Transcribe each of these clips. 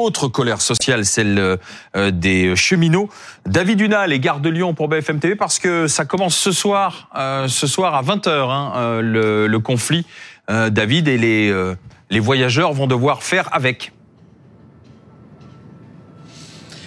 autre colère sociale, celle des cheminots. David Dunal et Gare de Lyon pour BFM TV parce que ça commence ce soir, ce soir à 20h, hein, le, le, conflit. David et les, les voyageurs vont devoir faire avec.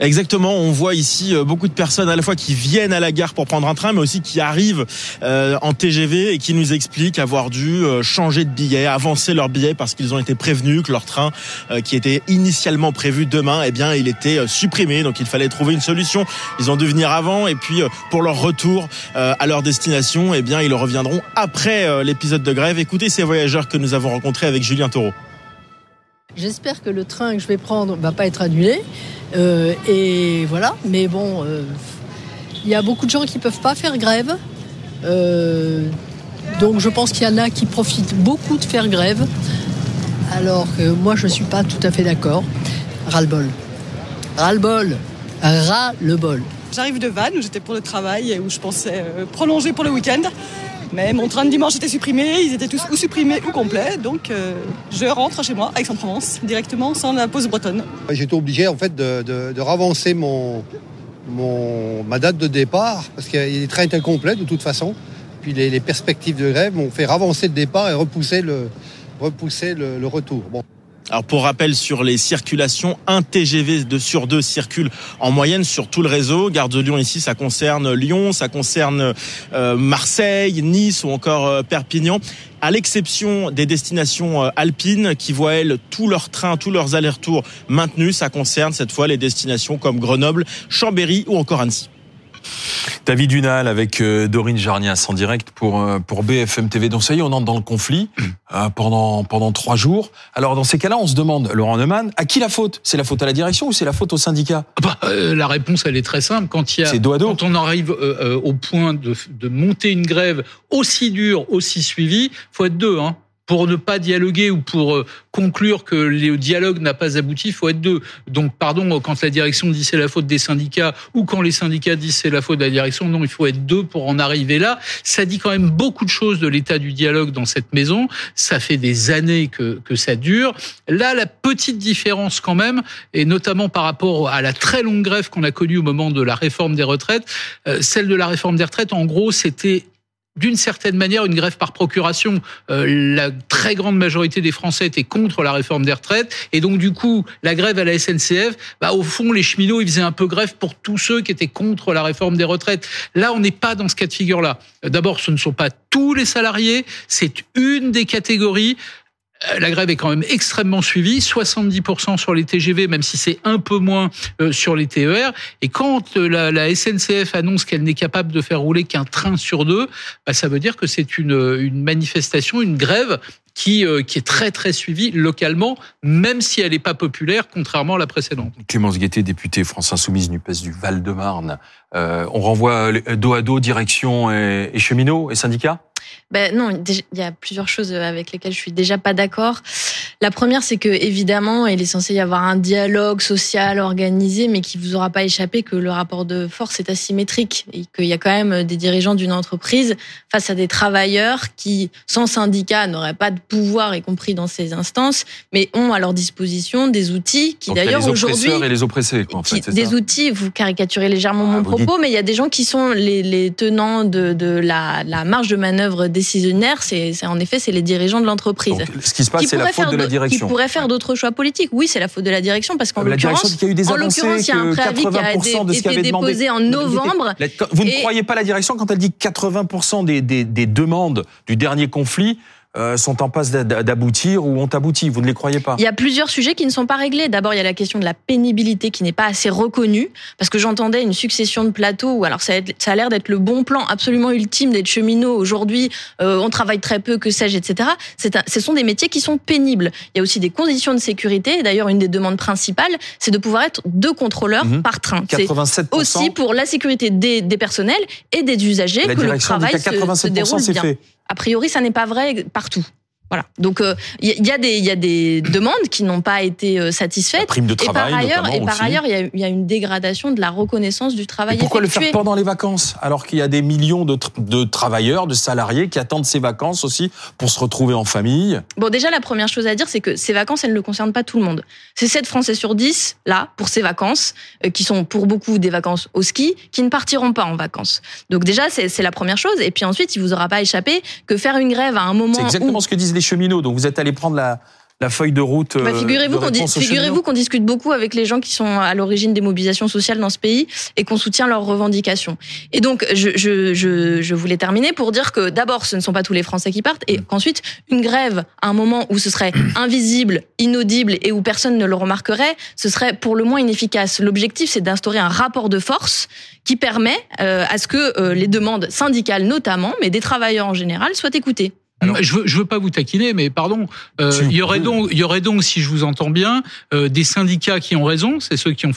Exactement, on voit ici euh, beaucoup de personnes à la fois qui viennent à la gare pour prendre un train, mais aussi qui arrivent euh, en TGV et qui nous expliquent avoir dû euh, changer de billet, avancer leur billet parce qu'ils ont été prévenus que leur train qui était initialement prévu demain, eh bien, il était supprimé. Donc, il fallait trouver une solution. Ils ont dû venir avant et puis pour leur retour à leur destination, eh bien, ils reviendront après l'épisode de grève. Écoutez ces voyageurs que nous avons rencontrés avec Julien Taureau. J'espère que le train que je vais prendre va pas être annulé. Euh, et voilà, mais bon, euh, il y a beaucoup de gens qui ne peuvent pas faire grève. Euh, donc je pense qu'il y en a qui profitent beaucoup de faire grève. Alors que moi, je ne suis pas tout à fait d'accord. Ras-le-bol. Ras-le-bol. Ras-le-bol. J'arrive de Vannes où j'étais pour le travail et où je pensais prolonger pour le week-end. Mais mon train de dimanche était supprimé, ils étaient tous ou supprimés ou complets, donc euh, je rentre chez moi, Aix-en-Provence, directement sans la pause bretonne. J'étais obligé en fait de, ravancer mon, ma date de départ, parce que les trains étaient complets de toute façon. Puis les, perspectives de grève m'ont fait ravancer le départ et repousser le, retour. Alors pour rappel sur les circulations, un TGV de sur deux circule en moyenne sur tout le réseau. Gare de Lyon ici, ça concerne Lyon, ça concerne euh, Marseille, Nice ou encore euh, Perpignan. À l'exception des destinations euh, alpines qui voient elles tous leurs trains, tous leurs allers-retours maintenus, ça concerne cette fois les destinations comme Grenoble, Chambéry ou encore Annecy. David Dunal avec euh, Dorine Jarnias en direct pour euh, pour BFM TV. Donc ça y est, on entre dans le conflit euh, pendant pendant trois jours. Alors dans ces cas-là, on se demande, Laurent Neumann, à qui la faute? C'est la faute à la direction ou c'est la faute au syndicat? Bah, La réponse, elle est très simple. Quand il y a, quand on arrive au point de, de monter une grève aussi dure, aussi suivie, faut être deux. Hein pour ne pas dialoguer ou pour euh, conclure que le dialogue n'a pas abouti, il faut être deux. Donc, pardon, quand la direction dit c'est la faute des syndicats ou quand les syndicats disent c'est la faute de la direction, non, il faut être deux pour en arriver là. Ça dit quand même beaucoup de choses de l'état du dialogue dans cette maison. Ça fait des années que, que ça dure. Là, la petite différence quand même, et notamment par rapport à la très longue grève qu'on a connue au moment de la réforme des retraites, euh, celle de la réforme des retraites, en gros, c'était d'une certaine manière une grève par procuration. Euh, la très grande majorité des Français étaient contre la réforme des retraites et donc du coup la grève à la SNCF, bah, au fond les cheminots ils faisaient un peu grève pour tous ceux qui étaient contre la réforme des retraites. Là on n'est pas dans ce cas de figure là. D'abord ce ne sont pas tous les salariés, c'est une des catégories. Euh, la grève est quand même extrêmement suivie, 70% sur les TGV, même si c'est un peu moins euh, sur les TER. Et quand euh, la, SNCF annonce qu'elle n'est capable de faire rouler qu'un train sur deux, bah, ça veut dire que c'est une, une manifestation, une grève qui, qui est très très suivie localement, même si elle n'est pas populaire, contrairement à la précédente. Clémence Guettet, députée France Insoumise NUPES du Val-de-Marne. on renvoie dos à dos direction et, et cheminots et syndicats? Ben non, il y a plusieurs choses avec lesquelles je suis déjà pas d'accord. La première, c'est que évidemment, il est censé y avoir un dialogue social organisé, mais qui vous aura pas échappé que le rapport de force est asymétrique et qu'il y a quand même des dirigeants d'une entreprise face à des travailleurs qui, sans syndicat, n'auraient pas de pouvoir, y compris dans ces instances, mais ont à leur disposition des outils qui d'ailleurs aujourd'hui et les oppressés, quoi, en fait, des outils. Vous caricaturez légèrement mon ah, propos, mais il y a des gens qui sont les, les tenants de, de la, la marge de manœuvre décisionnaire, c'est en effet c'est les dirigeants de l'entreprise. Ce qui se passe, c'est la faute de la direction. Qui pourrait faire d'autres choix politiques. Oui, c'est la faute de la direction parce qu'en l'occurrence, il y a un préavis qui a été, déposé en novembre. Vous ne croyez pas la direction quand elle dit 80% des, des, des demandes du dernier conflit euh, sont en passe d'aboutir ou ont abouti. Vous ne les croyez pas Il y a plusieurs sujets qui ne sont pas réglés. D'abord, il y a la question de la pénibilité qui n'est pas assez reconnue, parce que j'entendais une succession de plateaux où, alors ça a, l'air d'être le bon plan absolument ultime d'être cheminot. Aujourd'hui, euh, on travaille très peu, que sais-je, etc. Un, ce sont des métiers qui sont pénibles. Il y a aussi des conditions de sécurité. D'ailleurs, une des demandes principales, c'est de pouvoir être deux contrôleurs mhm. par train. 87%. aussi pour la sécurité des, des personnels et des usagers que le travail se, se déroule bien. Fait. A priori, ça n'est pas vrai partout. Voilà. Donc il y, a des il y a des demandes qui n'ont pas été satisfaites. prime de travail, et par ailleurs et par ailleurs il y, a, il y, a, une dégradation de la reconnaissance du travail. Et pourquoi le faire pendant les vacances alors qu'il y a des millions de, de travailleurs, de salariés qui attendent ces vacances aussi pour se retrouver en famille? Bon déjà la première chose à dire c'est que ces vacances elles ne concernent pas tout le monde. C'est 7 Français sur 10 là pour ces vacances qui sont pour beaucoup des vacances au ski qui ne partiront pas en vacances. Donc déjà c'est la première chose et puis ensuite il vous aura pas échappé que faire une grève à un moment C'est exactement ce que disent les cheminots. Donc vous êtes allé prendre la, la feuille de route. Bah, figurez-vous qu'on figurez-vous qu'on discute beaucoup avec les gens qui sont à l'origine des mobilisations sociales dans ce pays et qu'on soutient leurs revendications. Et donc je, je, je, je voulais terminer pour dire que d'abord ce ne sont pas tous les Français qui partent et qu'ensuite une grève à un moment où ce serait invisible, inaudible et où personne ne le remarquerait, ce serait pour le moins inefficace. L'objectif c'est d'instaurer un rapport de force qui permet euh, à ce que euh, les demandes syndicales notamment, mais des travailleurs en général, soient écoutées je veux, je veux pas vous taquiner, mais pardon, euh, il y aurait donc, il y aurait donc, si je vous entends bien, euh, des syndicats qui ont raison, c'est ceux qui ont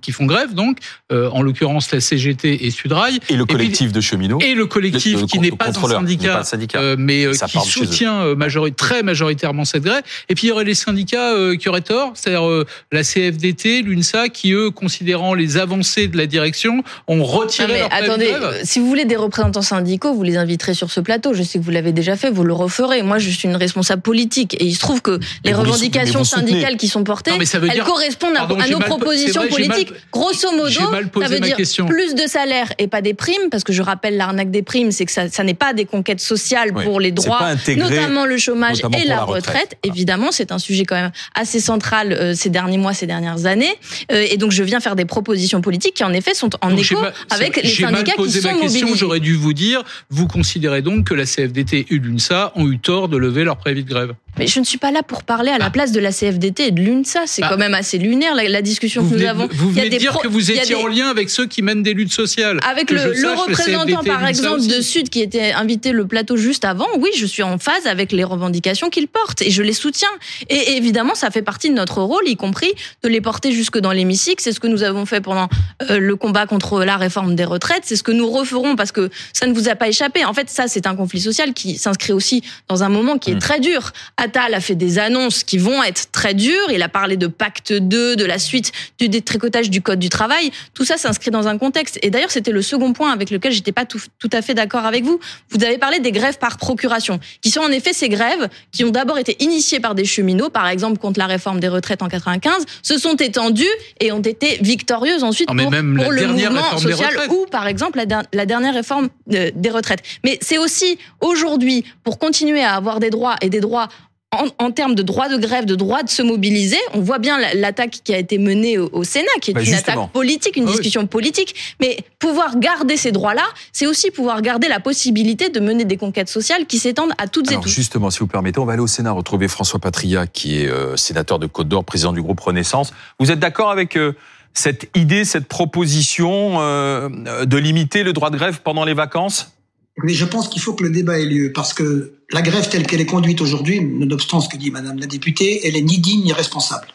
qui font grève, donc euh, en l'occurrence la CGT et Sudrail, et le collectif de cheminots, et le collectif qui n'est pas, un syndicat, euh, mais euh, qui soutient majori très majoritairement cette grève. Et puis il y aurait les syndicats qui auraient tort, c'est-à-dire la CFDT, l'UNSA, qui eux, considérant les avancées de la direction, ont retiré mais leur attendez, si vous voulez des représentants syndicaux, vous les inviterez sur ce plateau. Je sais que vous l'avez déjà fait vous le referez. Moi, je suis une responsable politique et il se trouve que les revendications syndicales qui sont portées, elles correspondent à, nos propositions politiques. Grosso modo, ça veut dire plus de salaire et pas des primes, parce que je rappelle l'arnaque des primes, c'est que ça, ça n'est pas des conquêtes sociales pour les droits, notamment le chômage et la, retraite. Évidemment, c'est un sujet quand même assez central euh, ces derniers mois, ces dernières années. Euh, et donc, je viens faire des propositions politiques qui, en effet, sont en écho avec les syndicats qui sont mobilisés. J'aurais dû vous dire, vous considérez donc que la CFDT et l'UNSA ont eu tort de lever leur préavis de grève. Mais je ne suis pas là pour parler à la ah. place de la CFDT et de l'UNSA. C'est bah. quand même assez lunaire la, discussion que nous avons. Vous venez de dire que vous étiez en lien avec ceux qui mènent des luttes sociales. Avec le, représentant, par exemple, de Sud qui était invité le plateau juste avant. Oui, je suis en phase avec les revendications qu'il porte et je les soutiens. Et évidemment, ça fait partie de notre rôle, y compris de les porter jusque dans l'hémicycle. C'est ce que nous avons fait pendant euh, le combat contre la réforme des retraites. C'est ce que nous referons parce que ça ne vous a pas échappé. En fait, ça, c'est un conflit social qui s'inscrit aussi dans un moment qui est mmh. très dur. Attal a fait des annonces qui vont être très dures. Il a parlé de pacte 2, de la suite du détricotage du code du travail. Tout ça s'inscrit dans un contexte. Et d'ailleurs, c'était le second point avec lequel j'étais pas tout, tout à fait d'accord avec vous. Vous avez parlé des grèves par procuration, qui sont en effet ces grèves qui ont d'abord été initiées par des cheminots, par exemple contre la réforme des retraites en 95, se sont étendues et ont été victorieuses ensuite pour, le mouvement social ou par exemple la, la dernière réforme euh, des retraites. Mais c'est aussi aujourd'hui pour continuer à avoir des droits et des droits en, termes de droit de grève, de droit de se mobiliser, on voit bien l'attaque qui a été menée au, Sénat, qui est bah, une attaque politique, une ah discussion politique. Mais pouvoir garder ces droits-là, c'est aussi pouvoir garder la possibilité de mener des conquêtes sociales qui s'étendent à toutes et tous. Justement, si vous permettez, on va aller au Sénat retrouver François Patria, qui est euh, sénateur de Côte d'Or, président du groupe Renaissance. Vous êtes d'accord avec euh, cette idée, cette proposition euh, de limiter le droit de grève pendant les vacances? Mais je pense qu'il faut que le débat ait lieu parce que la grève telle qu'elle est conduite aujourd'hui, nonobstant ce que dit Madame la députée, elle est ni digne ni responsable.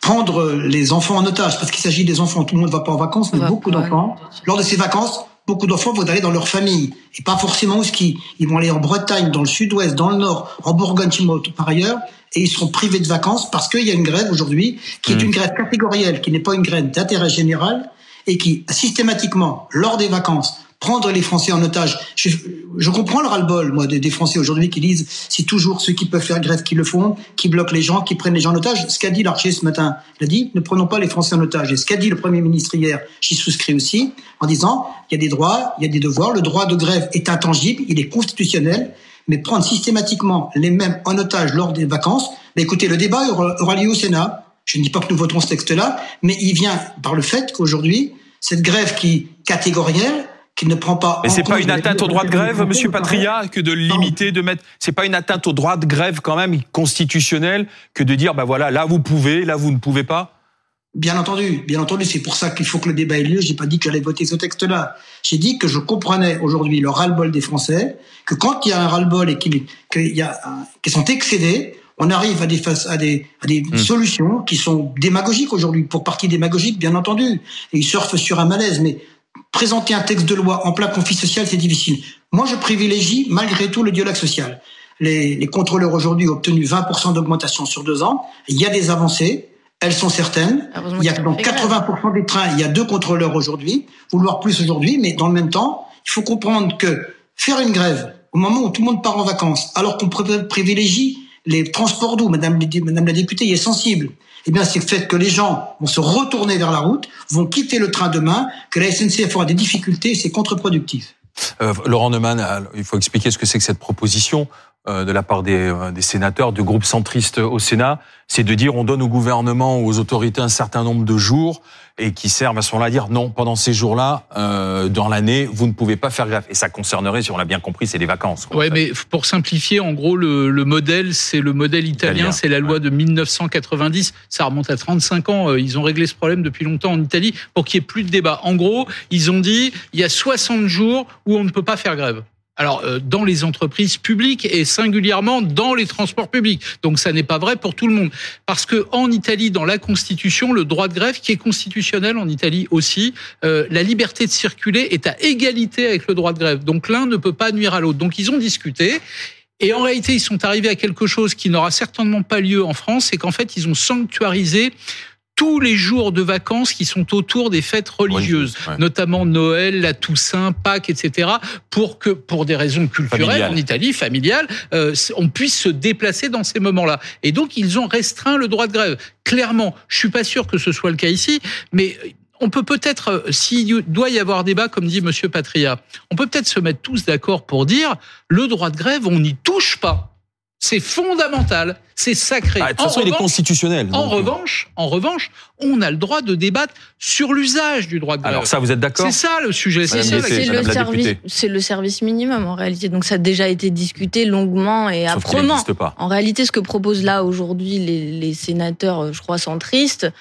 Prendre les enfants en otage, parce qu'il s'agit des enfants, tout le monde ne va pas en vacances, mais beaucoup d'enfants. Lors de ces vacances, beaucoup d'enfants vont aller dans leur famille et pas forcément au ski. Ils vont aller en Bretagne, dans le sud-ouest, dans le nord, en Bourgogne, par ailleurs, et ils seront privés de vacances parce qu'il y a une grève aujourd'hui qui est mmh. une grève catégorielle, qui n'est pas une grève d'intérêt général et qui systématiquement, lors des vacances, prendre les Français en otage. Je, je comprends le ras-le-bol, moi, des, Français aujourd'hui qui disent c'est toujours ceux qui peuvent faire grève qui le font, qui bloquent les gens, qui prennent les gens en otage. Ce qu'a dit l'archer ce matin, il a dit ne prenons pas les Français en otage. Et ce qu'a dit le Premier ministre hier, j'y souscris aussi, en disant il y a des droits, il y a des devoirs. Le droit de grève est intangible, il est constitutionnel, mais prendre systématiquement les mêmes en otage lors des vacances, mais écoutez, le débat aura lieu au Sénat. Je ne dis pas que nous voterons ce texte-là, mais il vient par le fait qu'aujourd'hui, cette grève qui catégorielle, ne prend pas. Mais c'est pas une atteinte au droit de grève, Monsieur Patria, que de limiter, de mettre. C'est pas une atteinte au droit de grève quand même constitutionnel que de dire, bah voilà, là vous pouvez, là vous ne pouvez pas. Bien entendu, bien entendu, c'est pour ça qu'il faut que le débat ait lieu. J'ai pas dit que j'allais voter ce texte-là. J'ai dit que je comprenais aujourd'hui le ras-le-bol des Français, que quand il y a un ras-le-bol et qu'ils y a, sont excédés, on arrive à des, à des, à des hmm. solutions qui sont démagogiques aujourd'hui, pour partie démagogiques, bien entendu. Et ils surfent sur un malaise, mais présenter un texte de loi en plein conflit social, c'est difficile. Moi, je privilégie malgré tout le dialogue social. les, les contrôleurs aujourd'hui ont obtenu 20% d'augmentation sur deux ans. Il y a des avancées. Elles sont certaines. Il y a dans 80% des trains, il y a deux contrôleurs aujourd'hui, vouloir plus aujourd'hui, mais dans le même temps, il faut comprendre que faire une grève au moment où tout le monde part en vacances, alors qu'on privilégie les transports doux, Madame, la députée est sensible. Eh bien, c'est le fait que les gens vont se retourner vers la route, vont quitter le train demain, que la SNCF aura des difficultés, c'est contre-productif. Euh, Laurent Neumann, il faut expliquer ce que c'est que cette proposition. Euh, de la part des, euh, des, sénateurs du groupe centriste au Sénat, c'est de dire on donne au gouvernement ou aux autorités un certain nombre de jours et qui servent à ce moment-là à dire non, pendant ces jours-là, euh, dans l'année, vous ne pouvez pas faire grève. Et ça concernerait, si on l'a bien compris, c'est les vacances. Oui, mais pour simplifier, en gros, le, le modèle, c'est le modèle italien, c'est la loi de 1990. Ça remonte à 35 ans. Ils ont réglé ce problème depuis longtemps en Italie pour qu'il n'y ait plus de débat. En gros, ils ont dit il y a 60 jours où on ne peut pas faire grève alors euh, dans les entreprises publiques et singulièrement dans les transports publics. Donc ça n'est pas vrai pour tout le monde parce que en Italie dans la constitution le droit de grève qui est constitutionnel en Italie aussi euh, la liberté de circuler est à égalité avec le droit de grève. Donc l'un ne peut pas nuire à l'autre. Donc ils ont discuté et en réalité, ils sont arrivés à quelque chose qui n'aura certainement pas lieu en France, c'est qu'en fait, ils ont sanctuarisé tous les jours de vacances qui sont autour des fêtes religieuses, notamment Noël, la Toussaint, Pâques, etc., pour que, pour des raisons culturelles en Italie, familiales, euh, on puisse se déplacer dans ces moments-là. Et donc, ils ont restreint le droit de grève. Clairement, je suis pas sûr que ce soit le cas ici, mais on peut peut-être, euh, s'il doit y avoir débat, comme dit Monsieur Patria, on peut peut-être se mettre tous d'accord pour dire le droit de grève, on n'y touche pas. C'est fondamental, c'est sacré. Ah, de toute façon, il est constitutionnel. En euh. revanche, en revanche, on a le droit de débattre sur l'usage du droit de grève. Alors ça, vous êtes d'accord C'est ça le sujet. C'est le service, c'est le service minimum en réalité. Donc ça a déjà été discuté longuement et âprement. En réalité, ce que proposent là aujourd'hui les, les sénateurs, euh, je crois centristes,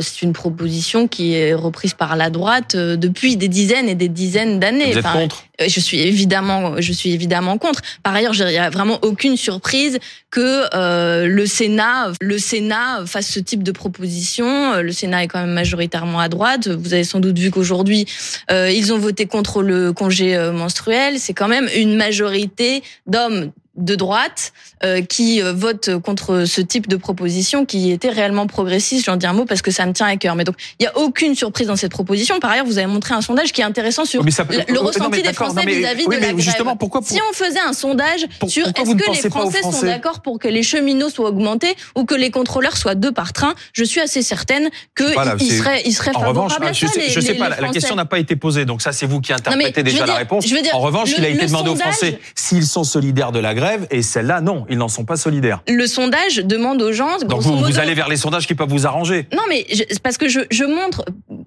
c'est une proposition qui est reprise par la droite euh, depuis des dizaines et des dizaines d'années. Vous êtes contre euh, Je suis évidemment, je suis évidemment contre. Par ailleurs, il n'y a vraiment aucune surprise que le Sénat, le Sénat fasse ce type de proposition. Le Sénat est quand même majoritairement à droite. Vous avez sans doute vu qu'aujourd'hui, ils ont voté contre le congé menstruel. C'est quand même une majorité d'hommes de droite euh, qui euh, vote contre ce type de proposition qui était réellement progressiste. J'en dis un mot parce que ça me tient à cœur. Mais donc, il y a aucune surprise dans cette proposition. Par ailleurs, vous avez montré un sondage qui est intéressant sur le, ressenti des Français vis-à-vis de la grève. Justement, pourquoi, Si on faisait un sondage sur est-ce que les Français, sont d'accord pour que les cheminots soient augmentés ou que les contrôleurs soient deux par train, je suis assez certaine qu'ils seraient, ils seraient favorables à ça. Je sais, pas, la question n'a pas été posée, donc ça c'est vous qui interprétez déjà la réponse. en revanche, il a été demandé aux Français s'ils sont solidaires de la grève et celle-là, non, ils n'en sont pas solidaires. Le sondage demande aux gens. Donc vous, allez vers les sondages qui peuvent vous arranger. Non, mais parce que je, je montre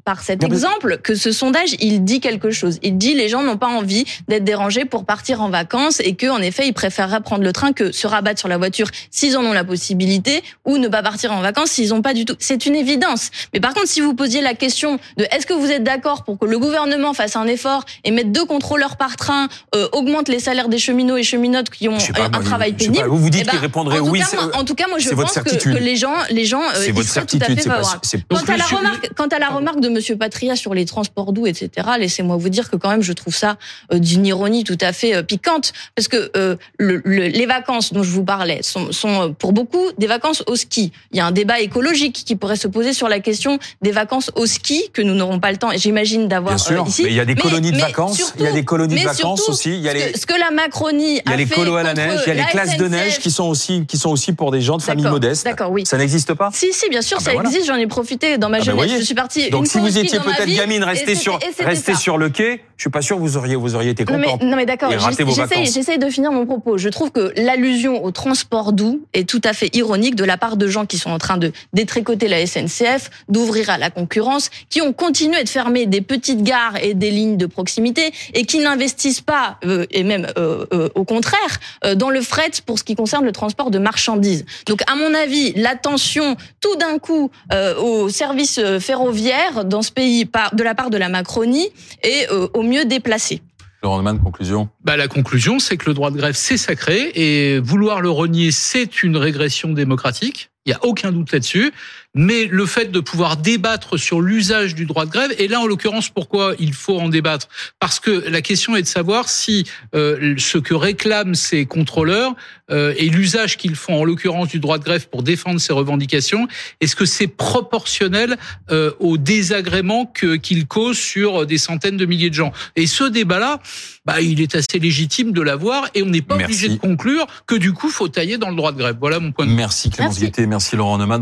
par cet exemple que ce sondage, il dit quelque chose. Il dit les gens n'ont pas envie d'être dérangés pour partir en vacances et que en effet, ils préféreraient prendre le train que se rabattre sur la voiture s'ils en ont la possibilité ou ne pas partir en vacances s'ils n'ont pas du tout. C'est une évidence. Mais par contre, si vous posiez la question de est-ce que vous êtes d'accord pour que le gouvernement fasse un effort et mette deux contrôleurs par train, euh, augmente les salaires des cheminots et cheminotes qui ont un travail pénible. vous vous dites eh ben, qu'ils répondraient oui. en tout cas, moi, je pense que, les gens, les gens, euh, ils seraient tout à fait favorables. Quant à la remarque, quant à la remarque de Monsieur Patria sur les transports doux, etc. Laissez-moi vous dire que quand même, je trouve ça euh, d'une ironie tout à fait euh, piquante, parce que euh, le, les vacances dont je vous parlais sont, sont pour beaucoup des vacances au ski. Il y a un débat écologique qui pourrait se poser sur la question des vacances au ski que nous n'aurons pas le temps, j'imagine, d'avoir ici. Mais il y a des colonies de vacances. il y a des colonies de vacances aussi. Il y a les, ce que la Macronie il y a les colos à la neige. Il y a les classes de neige qui sont aussi qui sont aussi pour des gens de famille modeste. D'accord, oui. Ça n'existe pas Si, si, bien sûr, ah ça ben existe. J'en ai profité dans ma ah ben jeunesse. je suis partie. Donc si vous étiez peut-être gamine, restez sur restez sur le quai. Je suis pas sûr que vous auriez vous auriez été contente. Non mais, d'accord. J'essaie de finir mon propos. Je trouve que l'allusion au transport doux est tout à fait ironique de la part de gens qui sont en train de détricoter la SNCF, d'ouvrir à la concurrence, qui ont continué de fermer des petites gares et des lignes de proximité et qui n'investissent pas euh, et même euh, euh, au contraire dans le fret pour ce qui concerne le transport de marchandises. Donc à mon avis, l'attention tout d'un coup aux services ferroviaires dans ce pays de la part de la Macronie est au mieux déplacée. Laurent Neumann, conclusion bah, La conclusion, c'est que le droit de grève, c'est sacré, et vouloir le renier, c'est une régression démocratique. Il n'y a aucun doute là-dessus. Mais le fait de pouvoir débattre sur l'usage du droit de grève, et là en l'occurrence pourquoi il faut en débattre? Parce que la question est de savoir si euh, ce que réclament ces contrôleurs euh, et l'usage qu'ils font, en l'occurrence du droit de grève, pour défendre ces revendications, est-ce que c'est proportionnel euh, au désagrément qu'ils causent sur des centaines de milliers de gens? Et ce débat-là, bah, il est assez légitime de l'avoir et on n'est pas obligé de conclure que du coup, faut tailler dans le droit de grève. Voilà mon point de vue. Merci Clémence merci. merci Laurent Neumann.